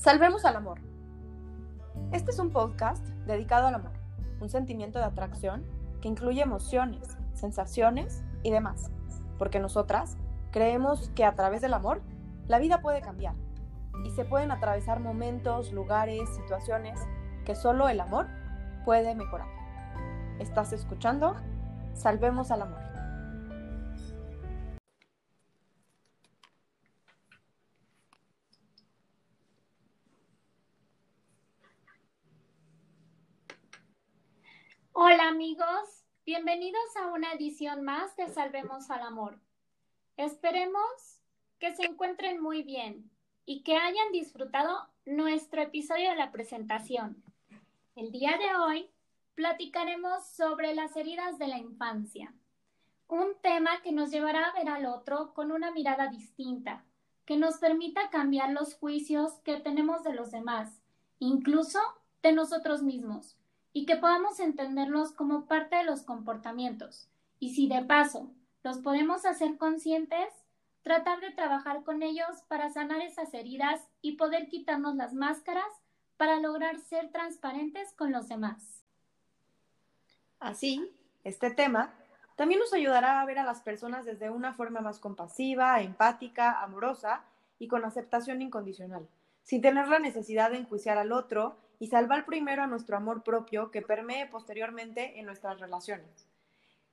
Salvemos al amor. Este es un podcast dedicado al amor, un sentimiento de atracción que incluye emociones, sensaciones y demás, porque nosotras creemos que a través del amor la vida puede cambiar y se pueden atravesar momentos, lugares, situaciones que solo el amor puede mejorar. ¿Estás escuchando? Salvemos al amor. Hola amigos, bienvenidos a una edición más de Salvemos al Amor. Esperemos que se encuentren muy bien y que hayan disfrutado nuestro episodio de la presentación. El día de hoy platicaremos sobre las heridas de la infancia, un tema que nos llevará a ver al otro con una mirada distinta, que nos permita cambiar los juicios que tenemos de los demás, incluso de nosotros mismos y que podamos entenderlos como parte de los comportamientos. Y si de paso los podemos hacer conscientes, tratar de trabajar con ellos para sanar esas heridas y poder quitarnos las máscaras para lograr ser transparentes con los demás. Así, este tema también nos ayudará a ver a las personas desde una forma más compasiva, empática, amorosa y con aceptación incondicional, sin tener la necesidad de enjuiciar al otro y salvar primero a nuestro amor propio que permee posteriormente en nuestras relaciones.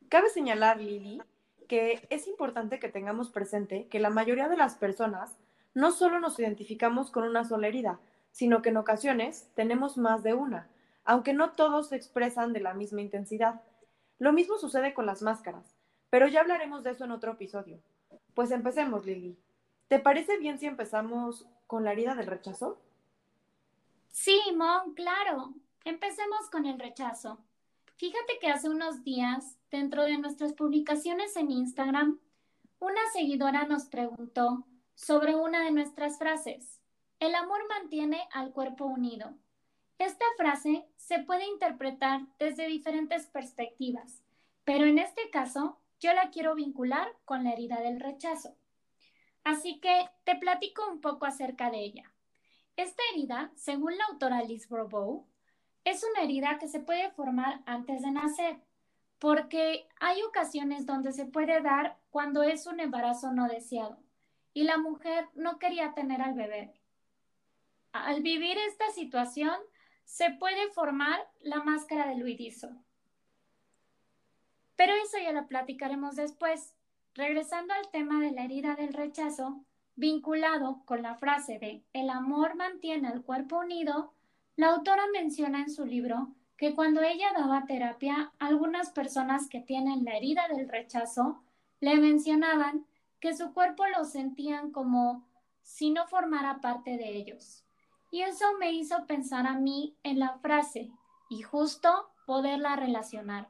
Cabe señalar, Lili, que es importante que tengamos presente que la mayoría de las personas no solo nos identificamos con una sola herida, sino que en ocasiones tenemos más de una, aunque no todos se expresan de la misma intensidad. Lo mismo sucede con las máscaras, pero ya hablaremos de eso en otro episodio. Pues empecemos, Lili. ¿Te parece bien si empezamos con la herida del rechazo? Sí, Mon, claro. Empecemos con el rechazo. Fíjate que hace unos días, dentro de nuestras publicaciones en Instagram, una seguidora nos preguntó sobre una de nuestras frases. El amor mantiene al cuerpo unido. Esta frase se puede interpretar desde diferentes perspectivas, pero en este caso yo la quiero vincular con la herida del rechazo. Así que te platico un poco acerca de ella. Esta herida, según la autora Liz Bourbeau, es una herida que se puede formar antes de nacer, porque hay ocasiones donde se puede dar cuando es un embarazo no deseado y la mujer no quería tener al bebé. Al vivir esta situación, se puede formar la máscara del huidizo. Pero eso ya lo platicaremos después. Regresando al tema de la herida del rechazo, Vinculado con la frase de el amor mantiene al cuerpo unido, la autora menciona en su libro que cuando ella daba terapia, algunas personas que tienen la herida del rechazo le mencionaban que su cuerpo lo sentían como si no formara parte de ellos. Y eso me hizo pensar a mí en la frase y justo poderla relacionar.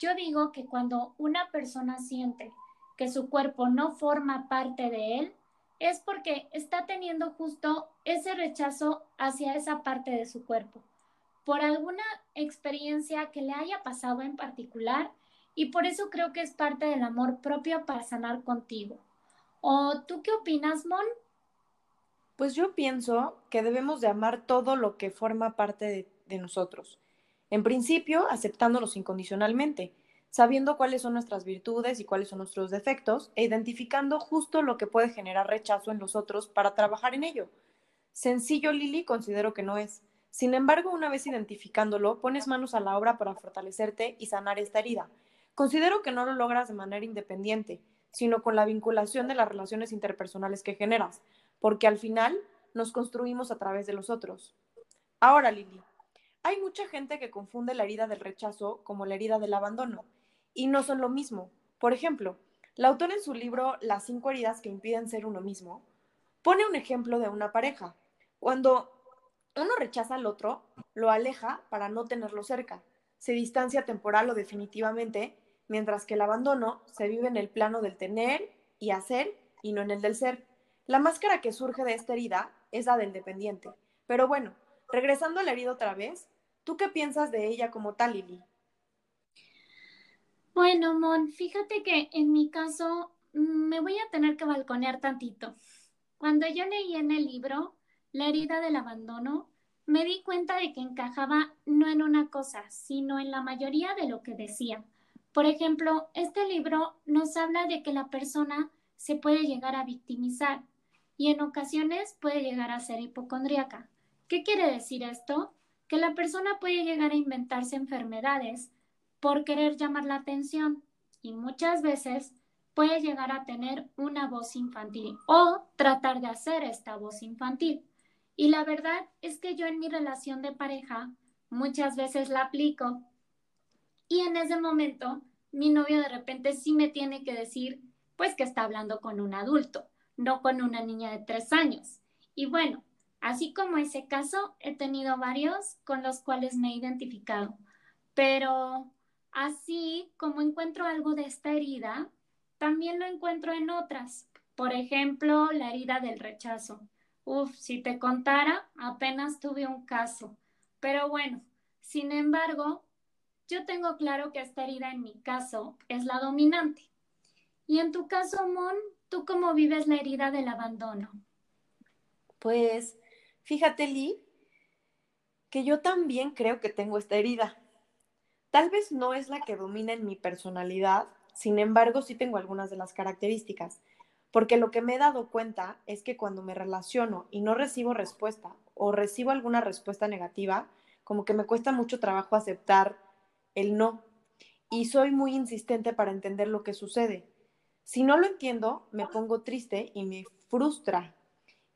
Yo digo que cuando una persona siente que su cuerpo no forma parte de él, es porque está teniendo justo ese rechazo hacia esa parte de su cuerpo, por alguna experiencia que le haya pasado en particular y por eso creo que es parte del amor propio para sanar contigo. ¿O tú qué opinas, Mon? Pues yo pienso que debemos de amar todo lo que forma parte de, de nosotros. En principio, aceptándolos incondicionalmente sabiendo cuáles son nuestras virtudes y cuáles son nuestros defectos e identificando justo lo que puede generar rechazo en los otros para trabajar en ello. Sencillo, Lili, considero que no es. Sin embargo, una vez identificándolo, pones manos a la obra para fortalecerte y sanar esta herida. Considero que no lo logras de manera independiente, sino con la vinculación de las relaciones interpersonales que generas, porque al final nos construimos a través de los otros. Ahora, Lili, hay mucha gente que confunde la herida del rechazo como la herida del abandono y no son lo mismo. Por ejemplo, la autora en su libro Las cinco heridas que impiden ser uno mismo pone un ejemplo de una pareja. Cuando uno rechaza al otro, lo aleja para no tenerlo cerca, se distancia temporal o definitivamente, mientras que el abandono se vive en el plano del tener y hacer y no en el del ser. La máscara que surge de esta herida es la del dependiente. Pero bueno, regresando a la herida otra vez, ¿tú qué piensas de ella como tal, Lili? Bueno, Mon, fíjate que en mi caso mm, me voy a tener que balconear tantito. Cuando yo leí en el libro, la herida del abandono, me di cuenta de que encajaba no en una cosa, sino en la mayoría de lo que decía. Por ejemplo, este libro nos habla de que la persona se puede llegar a victimizar y en ocasiones puede llegar a ser hipocondríaca. ¿Qué quiere decir esto? Que la persona puede llegar a inventarse enfermedades por querer llamar la atención y muchas veces puede llegar a tener una voz infantil o tratar de hacer esta voz infantil. Y la verdad es que yo en mi relación de pareja muchas veces la aplico y en ese momento mi novio de repente sí me tiene que decir pues que está hablando con un adulto, no con una niña de tres años. Y bueno, así como ese caso, he tenido varios con los cuales me he identificado, pero así como encuentro algo de esta herida, también lo encuentro en otras. Por ejemplo, la herida del rechazo. Uf, si te contara, apenas tuve un caso. Pero bueno, sin embargo, yo tengo claro que esta herida en mi caso es la dominante. Y en tu caso, Mon, ¿tú cómo vives la herida del abandono? Pues fíjate, Lee, que yo también creo que tengo esta herida. Tal vez no es la que domina en mi personalidad, sin embargo sí tengo algunas de las características, porque lo que me he dado cuenta es que cuando me relaciono y no recibo respuesta o recibo alguna respuesta negativa, como que me cuesta mucho trabajo aceptar el no. Y soy muy insistente para entender lo que sucede. Si no lo entiendo, me pongo triste y me frustra.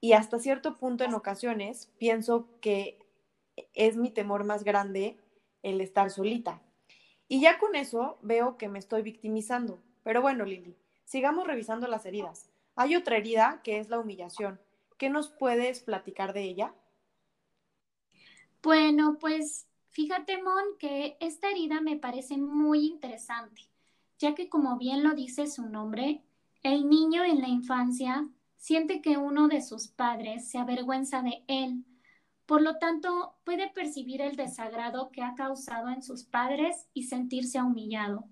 Y hasta cierto punto en ocasiones pienso que es mi temor más grande el estar solita. Y ya con eso veo que me estoy victimizando. Pero bueno, Lili, sigamos revisando las heridas. Hay otra herida que es la humillación. ¿Qué nos puedes platicar de ella? Bueno, pues Fíjate, Mon, que esta herida me parece muy interesante, ya que como bien lo dice su nombre, el niño en la infancia siente que uno de sus padres se avergüenza de él. Por lo tanto, puede percibir el desagrado que ha causado en sus padres y sentirse humillado.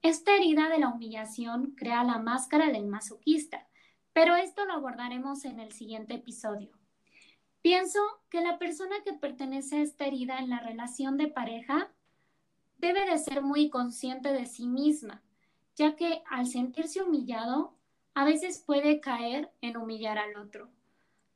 Esta herida de la humillación crea la máscara del masoquista, pero esto lo abordaremos en el siguiente episodio. Pienso que la persona que pertenece a esta herida en la relación de pareja debe de ser muy consciente de sí misma, ya que al sentirse humillado, a veces puede caer en humillar al otro.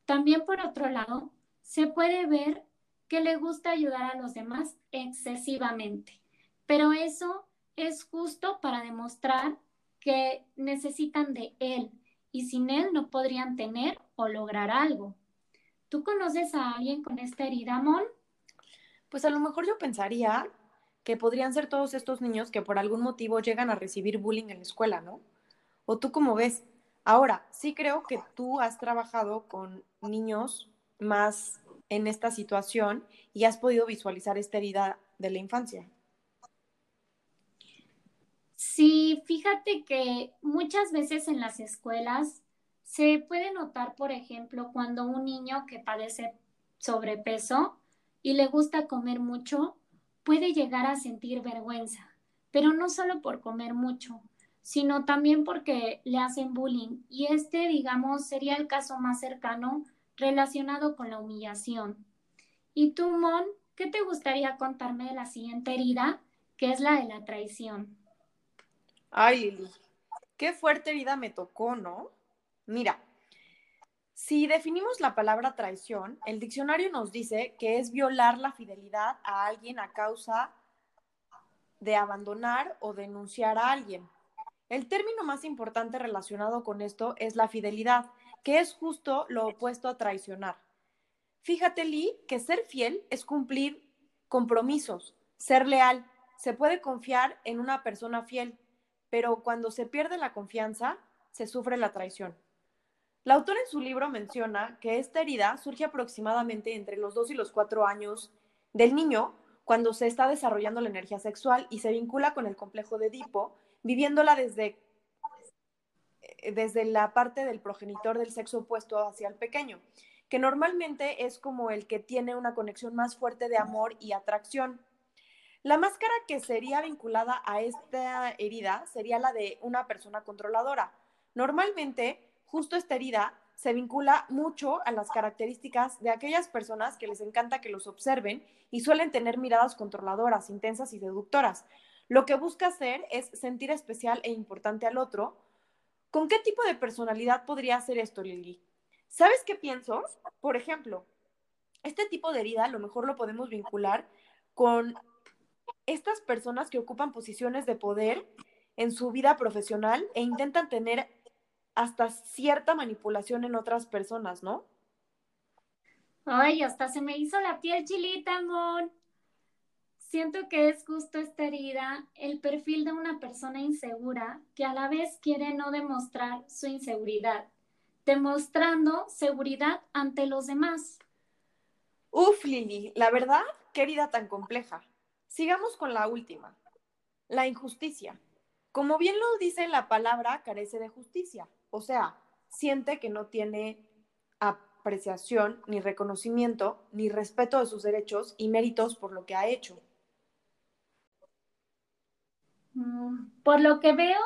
También por otro lado, se puede ver que le gusta ayudar a los demás excesivamente, pero eso es justo para demostrar que necesitan de él y sin él no podrían tener o lograr algo. ¿Tú conoces a alguien con esta herida, Mon? Pues a lo mejor yo pensaría que podrían ser todos estos niños que por algún motivo llegan a recibir bullying en la escuela, ¿no? ¿O tú cómo ves? Ahora, sí creo que tú has trabajado con niños más en esta situación y has podido visualizar esta herida de la infancia. Sí, fíjate que muchas veces en las escuelas se puede notar, por ejemplo, cuando un niño que padece sobrepeso y le gusta comer mucho, puede llegar a sentir vergüenza, pero no solo por comer mucho, sino también porque le hacen bullying. Y este, digamos, sería el caso más cercano relacionado con la humillación. ¿Y tú, Mon, qué te gustaría contarme de la siguiente herida, que es la de la traición? Ay, Lili, qué fuerte herida me tocó, ¿no? Mira, si definimos la palabra traición, el diccionario nos dice que es violar la fidelidad a alguien a causa de abandonar o denunciar a alguien. El término más importante relacionado con esto es la fidelidad, que es justo lo opuesto a traicionar. Fíjate, Lee, que ser fiel es cumplir compromisos, ser leal. Se puede confiar en una persona fiel, pero cuando se pierde la confianza, se sufre la traición. La autora en su libro menciona que esta herida surge aproximadamente entre los 2 y los 4 años del niño cuando se está desarrollando la energía sexual y se vincula con el complejo de Edipo, viviéndola desde, desde la parte del progenitor del sexo opuesto hacia el pequeño, que normalmente es como el que tiene una conexión más fuerte de amor y atracción. La máscara que sería vinculada a esta herida sería la de una persona controladora. Normalmente Justo esta herida se vincula mucho a las características de aquellas personas que les encanta que los observen y suelen tener miradas controladoras, intensas y seductoras. Lo que busca hacer es sentir especial e importante al otro. ¿Con qué tipo de personalidad podría hacer esto, Lili? ¿Sabes qué pienso? Por ejemplo, este tipo de herida a lo mejor lo podemos vincular con estas personas que ocupan posiciones de poder en su vida profesional e intentan tener hasta cierta manipulación en otras personas, ¿no? Ay, hasta se me hizo la piel chilita, amor. Siento que es justo esta herida el perfil de una persona insegura que a la vez quiere no demostrar su inseguridad, demostrando seguridad ante los demás. Uf, Lili, la verdad, qué herida tan compleja. Sigamos con la última, la injusticia. Como bien lo dice la palabra, carece de justicia, o sea, siente que no tiene apreciación, ni reconocimiento, ni respeto de sus derechos y méritos por lo que ha hecho. Mm, por lo que veo,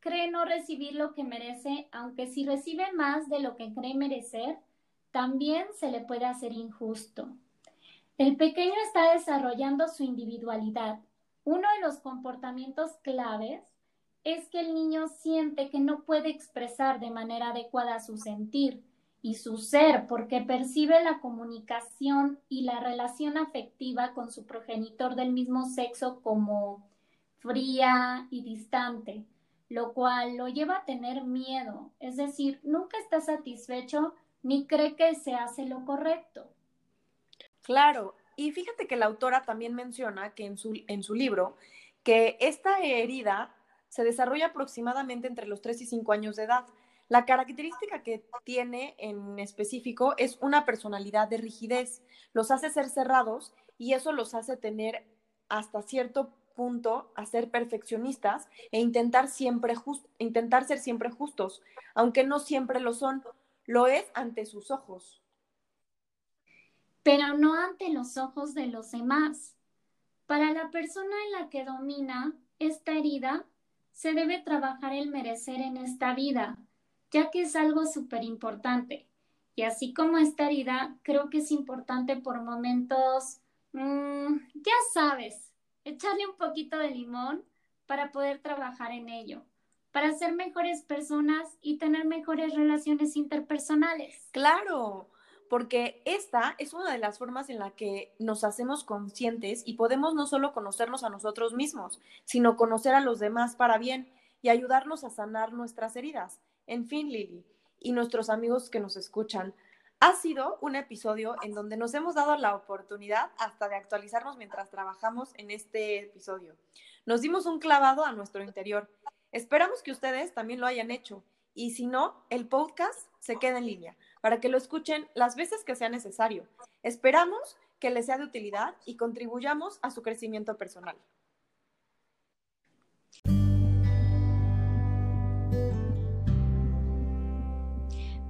cree no recibir lo que merece, aunque si recibe más de lo que cree merecer, también se le puede hacer injusto. El pequeño está desarrollando su individualidad. Uno de los comportamientos claves es que el niño siente que no puede expresar de manera adecuada su sentir y su ser porque percibe la comunicación y la relación afectiva con su progenitor del mismo sexo como fría y distante, lo cual lo lleva a tener miedo, es decir, nunca está satisfecho ni cree que se hace lo correcto. Claro, y fíjate que la autora también menciona que en su, en su libro que esta herida se desarrolla aproximadamente entre los 3 y 5 años de edad. La característica que tiene en específico es una personalidad de rigidez. Los hace ser cerrados y eso los hace tener hasta cierto punto a ser perfeccionistas e intentar, siempre intentar ser siempre justos, aunque no siempre lo son. Lo es ante sus ojos pero no ante los ojos de los demás. Para la persona en la que domina esta herida, se debe trabajar el merecer en esta vida, ya que es algo súper importante. Y así como esta herida, creo que es importante por momentos, mm, ya sabes, echarle un poquito de limón para poder trabajar en ello, para ser mejores personas y tener mejores relaciones interpersonales. Claro, porque esta es una de las formas en la que nos hacemos conscientes y podemos no solo conocernos a nosotros mismos, sino conocer a los demás para bien y ayudarnos a sanar nuestras heridas. En fin, Lili, y nuestros amigos que nos escuchan, ha sido un episodio en donde nos hemos dado la oportunidad hasta de actualizarnos mientras trabajamos en este episodio. Nos dimos un clavado a nuestro interior. Esperamos que ustedes también lo hayan hecho y si no, el podcast se queda en línea para que lo escuchen las veces que sea necesario. Esperamos que les sea de utilidad y contribuyamos a su crecimiento personal.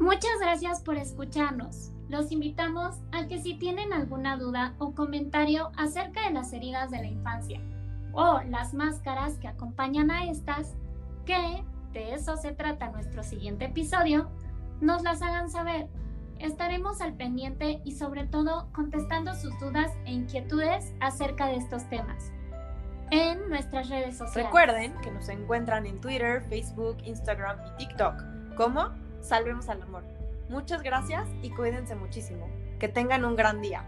Muchas gracias por escucharnos. Los invitamos a que si tienen alguna duda o comentario acerca de las heridas de la infancia o las máscaras que acompañan a estas, que de eso se trata nuestro siguiente episodio, nos las hagan saber. Estaremos al pendiente y sobre todo contestando sus dudas e inquietudes acerca de estos temas en nuestras redes sociales. Recuerden que nos encuentran en Twitter, Facebook, Instagram y TikTok como Salvemos al Amor. Muchas gracias y cuídense muchísimo. Que tengan un gran día.